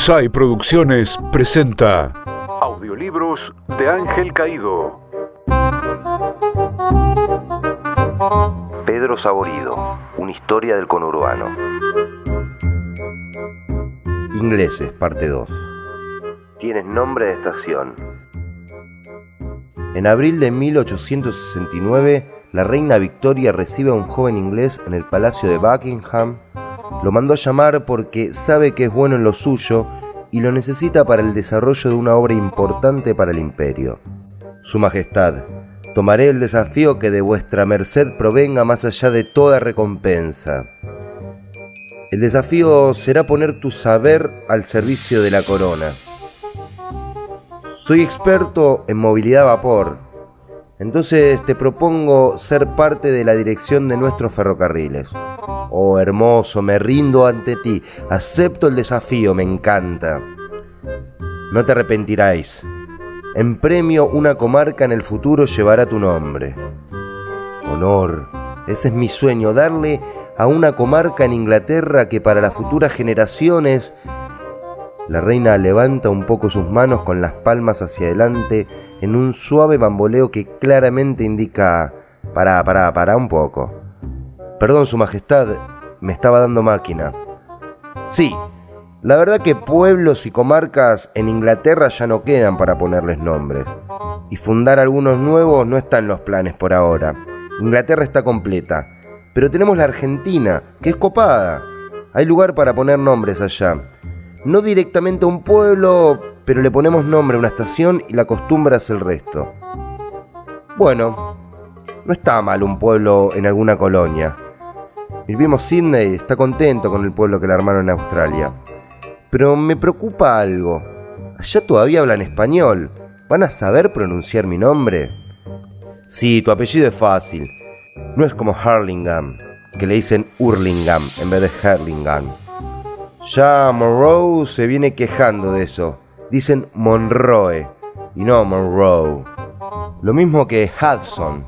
UPSAI Producciones presenta Audiolibros de Ángel Caído. Pedro Saborido, una historia del conurbano. Ingleses, parte 2. Tienes nombre de estación. En abril de 1869, la reina Victoria recibe a un joven inglés en el Palacio de Buckingham. Lo mandó a llamar porque sabe que es bueno en lo suyo y lo necesita para el desarrollo de una obra importante para el imperio. Su Majestad, tomaré el desafío que de vuestra merced provenga más allá de toda recompensa. El desafío será poner tu saber al servicio de la corona. Soy experto en movilidad a vapor entonces te propongo ser parte de la dirección de nuestros ferrocarriles. Oh hermoso, me rindo ante ti, acepto el desafío, me encanta. No te arrepentiráis. En premio, una comarca en el futuro llevará tu nombre. Honor, ese es mi sueño, darle a una comarca en Inglaterra que para las futuras generaciones... La reina levanta un poco sus manos con las palmas hacia adelante en un suave bamboleo que claramente indica, para, para, para un poco. Perdón, Su Majestad, me estaba dando máquina. Sí, la verdad que pueblos y comarcas en Inglaterra ya no quedan para ponerles nombres. Y fundar algunos nuevos no está en los planes por ahora. Inglaterra está completa. Pero tenemos la Argentina, que es copada. Hay lugar para poner nombres allá. No directamente a un pueblo, pero le ponemos nombre a una estación y la costumbre hace el resto. Bueno, no está mal un pueblo en alguna colonia. Mi primo Sidney está contento con el pueblo que le armaron en Australia. Pero me preocupa algo. Allá todavía hablan español. ¿Van a saber pronunciar mi nombre? Sí, tu apellido es fácil. No es como Harlingham, que le dicen Hurlingham en vez de Hurlingham. Ya Monroe se viene quejando de eso dicen Monroe y no Monroe. Lo mismo que Hudson.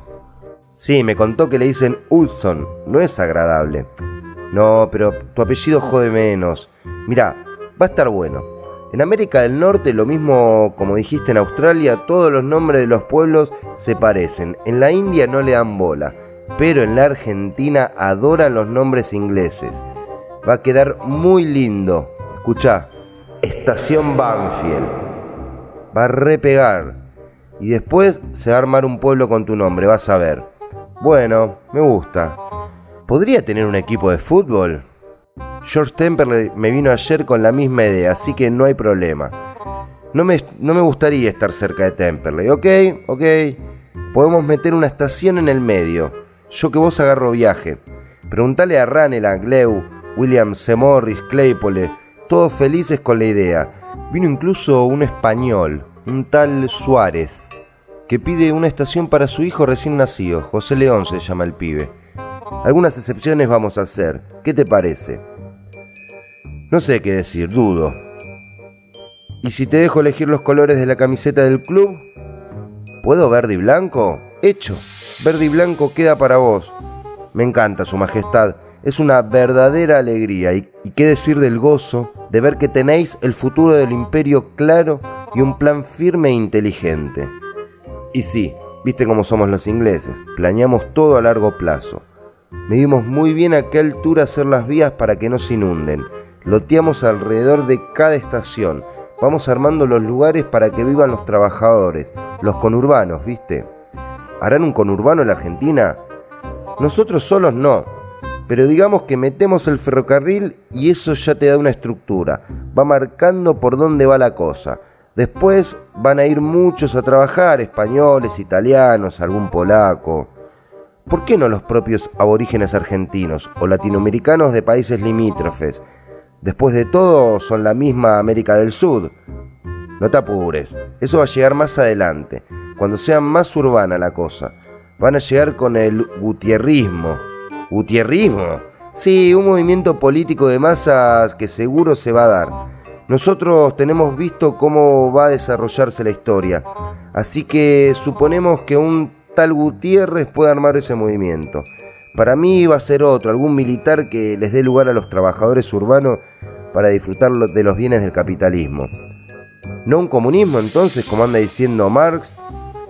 Sí, me contó que le dicen Hudson, no es agradable. No, pero tu apellido jode menos. Mira, va a estar bueno. En América del Norte, lo mismo como dijiste en Australia, todos los nombres de los pueblos se parecen. En la India no le dan bola, pero en la Argentina adoran los nombres ingleses. Va a quedar muy lindo. Escucha. Estación Banfield. Va a repegar. Y después se va a armar un pueblo con tu nombre, vas a ver. Bueno, me gusta. ¿Podría tener un equipo de fútbol? George Temperley me vino ayer con la misma idea, así que no hay problema. No me, no me gustaría estar cerca de Temperley, ¿ok? ¿Ok? Podemos meter una estación en el medio. Yo que vos agarro viaje. Preguntale a Ranela, Gleu, William C. Morris, Claypole, todos felices con la idea. Vino incluso un español, un tal Suárez, que pide una estación para su hijo recién nacido. José León se llama el pibe. Algunas excepciones vamos a hacer. ¿Qué te parece? No sé qué decir, dudo. ¿Y si te dejo elegir los colores de la camiseta del club? ¿Puedo verde y blanco? Hecho. Verde y blanco queda para vos. Me encanta, Su Majestad. Es una verdadera alegría. ¿Y, qué decir del gozo de ver que tenéis el futuro del imperio claro y un plan firme e inteligente? Y sí, viste cómo somos los ingleses, planeamos todo a largo plazo. Medimos muy bien a qué altura hacer las vías para que no se inunden. Loteamos alrededor de cada estación. Vamos armando los lugares para que vivan los trabajadores, los conurbanos, ¿viste? ¿Harán un conurbano en la Argentina? Nosotros solos no, pero digamos que metemos el ferrocarril y eso ya te da una estructura, va marcando por dónde va la cosa. Después van a ir muchos a trabajar, españoles, italianos, algún polaco. ¿Por qué no los propios aborígenes argentinos o latinoamericanos de países limítrofes? Después de todo, son la misma América del Sur. No te apures, eso va a llegar más adelante, cuando sea más urbana la cosa. Van a llegar con el gutierrismo, Gutierrismo. Sí, un movimiento político de masas que seguro se va a dar. Nosotros tenemos visto cómo va a desarrollarse la historia, así que suponemos que un tal Gutiérrez puede armar ese movimiento. Para mí va a ser otro, algún militar que les dé lugar a los trabajadores urbanos para disfrutar de los bienes del capitalismo. No un comunismo entonces, como anda diciendo Marx,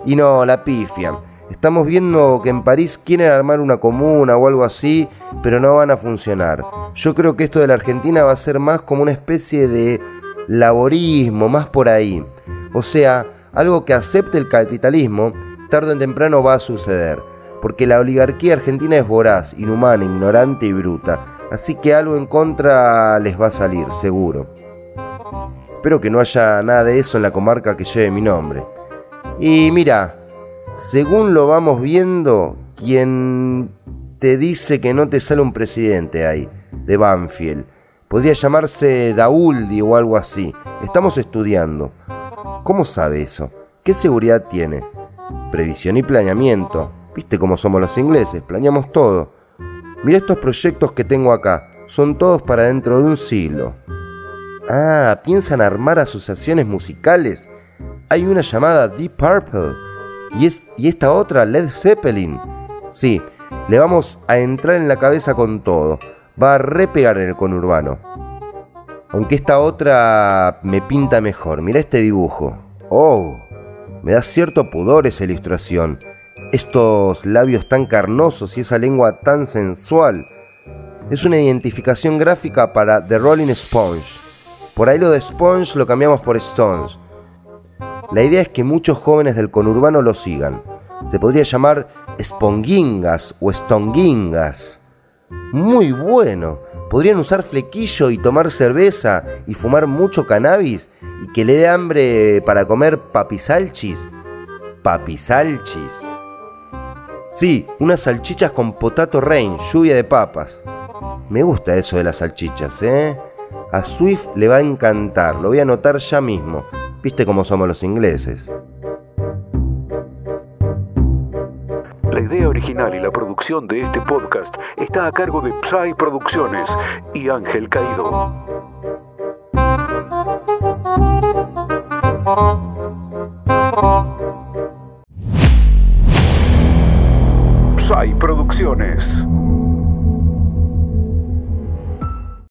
y no, la pifia. Estamos viendo que en París quieren armar una comuna o algo así, pero no van a funcionar. Yo creo que esto de la Argentina va a ser más como una especie de laborismo, más por ahí. O sea, algo que acepte el capitalismo, tarde o temprano va a suceder, porque la oligarquía argentina es voraz, inhumana, ignorante y bruta, así que algo en contra les va a salir, seguro. Espero que no haya nada de eso en la comarca que lleve mi nombre. Y mira, según lo vamos viendo, quien te dice que no te sale un presidente ahí, de Banfield, podría llamarse Dauldi o algo así. Estamos estudiando. ¿Cómo sabe eso? ¿Qué seguridad tiene? Previsión y planeamiento. ¿Viste cómo somos los ingleses? Planeamos todo. Mira estos proyectos que tengo acá. Son todos para dentro de un siglo. Ah, ¿piensan armar asociaciones musicales? Hay una llamada Deep Purple y, es, y esta otra Led Zeppelin. Sí, le vamos a entrar en la cabeza con todo. Va a repegar en el conurbano. Aunque esta otra me pinta mejor. Mira este dibujo. Oh, me da cierto pudor esa ilustración. Estos labios tan carnosos y esa lengua tan sensual. Es una identificación gráfica para The Rolling Sponge. Por ahí lo de Sponge lo cambiamos por Stones. La idea es que muchos jóvenes del conurbano lo sigan. Se podría llamar Spongingas o Stongingas. Muy bueno. Podrían usar flequillo y tomar cerveza y fumar mucho cannabis y que le dé hambre para comer papisalchis. Papisalchis. Sí, unas salchichas con potato rain, lluvia de papas. Me gusta eso de las salchichas, ¿eh? A Swift le va a encantar, lo voy a anotar ya mismo. Viste cómo somos los ingleses. La idea original y la producción de este podcast está a cargo de Psy Producciones y Ángel Caído. Psy Producciones.